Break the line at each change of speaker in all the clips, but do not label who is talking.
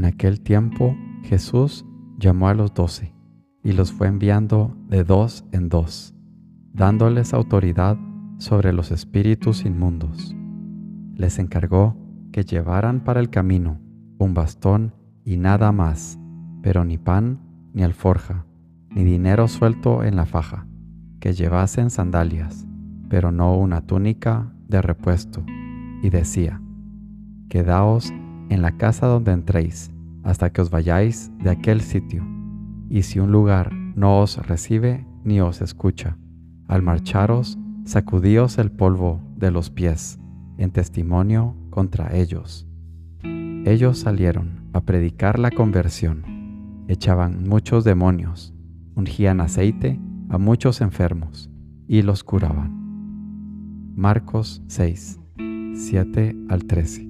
En aquel tiempo Jesús llamó a los doce y los fue enviando de dos en dos, dándoles autoridad sobre los espíritus inmundos. Les encargó que llevaran para el camino un bastón y nada más, pero ni pan ni alforja, ni dinero suelto en la faja, que llevasen sandalias, pero no una túnica de repuesto. Y decía, Quedaos en la casa donde entréis, hasta que os vayáis de aquel sitio. Y si un lugar no os recibe ni os escucha, al marcharos, sacudíos el polvo de los pies, en testimonio contra ellos. Ellos salieron a predicar la conversión, echaban muchos demonios, ungían aceite a muchos enfermos y los curaban. Marcos 6, 7 al 13.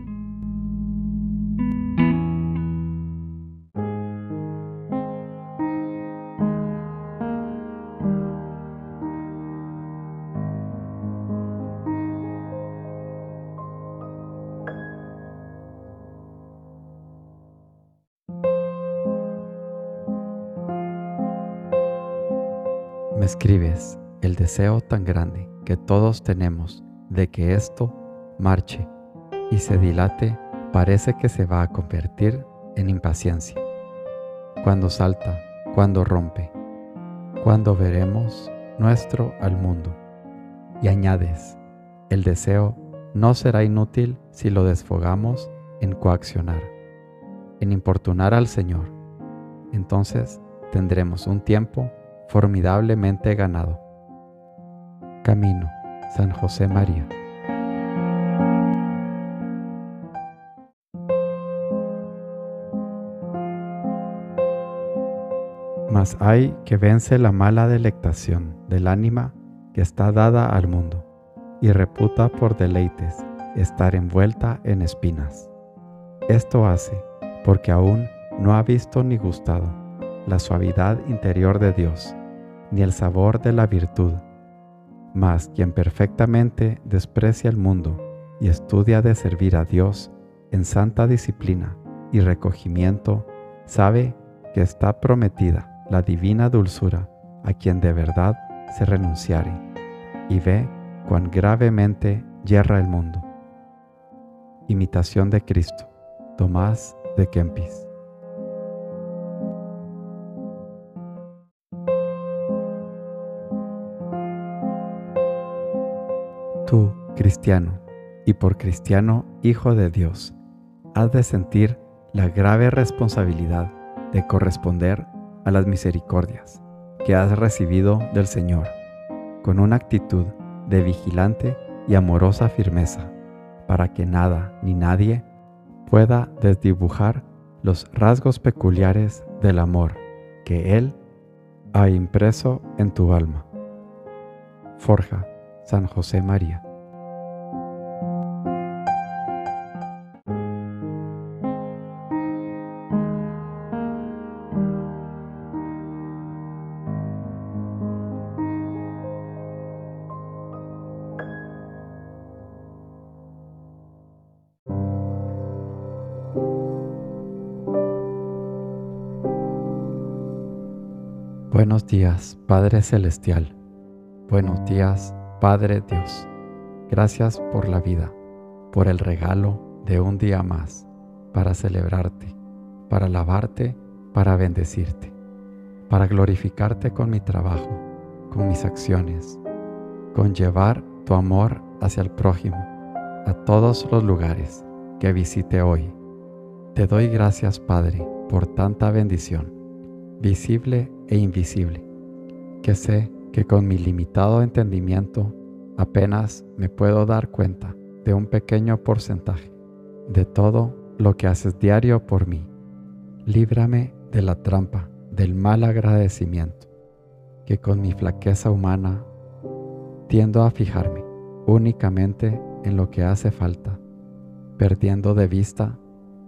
Me escribes el deseo tan grande que todos tenemos de que esto marche y se dilate parece que se va a convertir en impaciencia. Cuando salta, cuando rompe, cuando veremos nuestro al mundo. Y añades, el deseo no será inútil si lo desfogamos en coaccionar, en importunar al Señor. Entonces tendremos un tiempo formidablemente ganado. Camino, San José María. Mas hay que vence la mala delectación del ánima que está dada al mundo y reputa por deleites estar envuelta en espinas. Esto hace porque aún no ha visto ni gustado la suavidad interior de Dios ni el sabor de la virtud. Mas quien perfectamente desprecia el mundo y estudia de servir a Dios en santa disciplina y recogimiento, sabe que está prometida la divina dulzura a quien de verdad se renunciare, y ve cuán gravemente yerra el mundo. Imitación de Cristo, Tomás de Kempis. Tú, cristiano, y por cristiano Hijo de Dios, has de sentir la grave responsabilidad de corresponder a las misericordias que has recibido del Señor, con una actitud de vigilante y amorosa firmeza, para que nada ni nadie pueda desdibujar los rasgos peculiares del amor que Él ha impreso en tu alma. Forja San José María. Buenos días, Padre Celestial. Buenos días, Padre Dios, gracias por la vida, por el regalo de un día más para celebrarte, para alabarte, para bendecirte, para glorificarte con mi trabajo, con mis acciones, con llevar tu amor hacia el prójimo, a todos los lugares que visite hoy. Te doy gracias, Padre, por tanta bendición, visible e invisible, que sé que con mi limitado entendimiento Apenas me puedo dar cuenta de un pequeño porcentaje de todo lo que haces diario por mí. Líbrame de la trampa del mal agradecimiento, que con mi flaqueza humana tiendo a fijarme únicamente en lo que hace falta, perdiendo de vista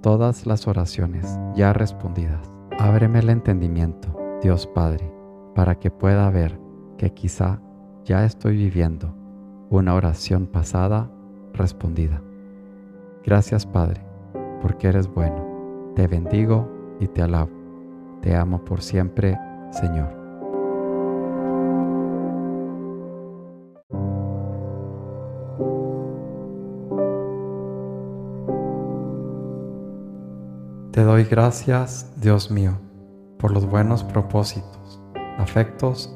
todas las oraciones ya respondidas. Ábreme el entendimiento, Dios Padre, para que pueda ver que quizá ya estoy viviendo una oración pasada respondida. Gracias Padre, porque eres bueno. Te bendigo y te alabo. Te amo por siempre, Señor. Te doy gracias, Dios mío, por los buenos propósitos, afectos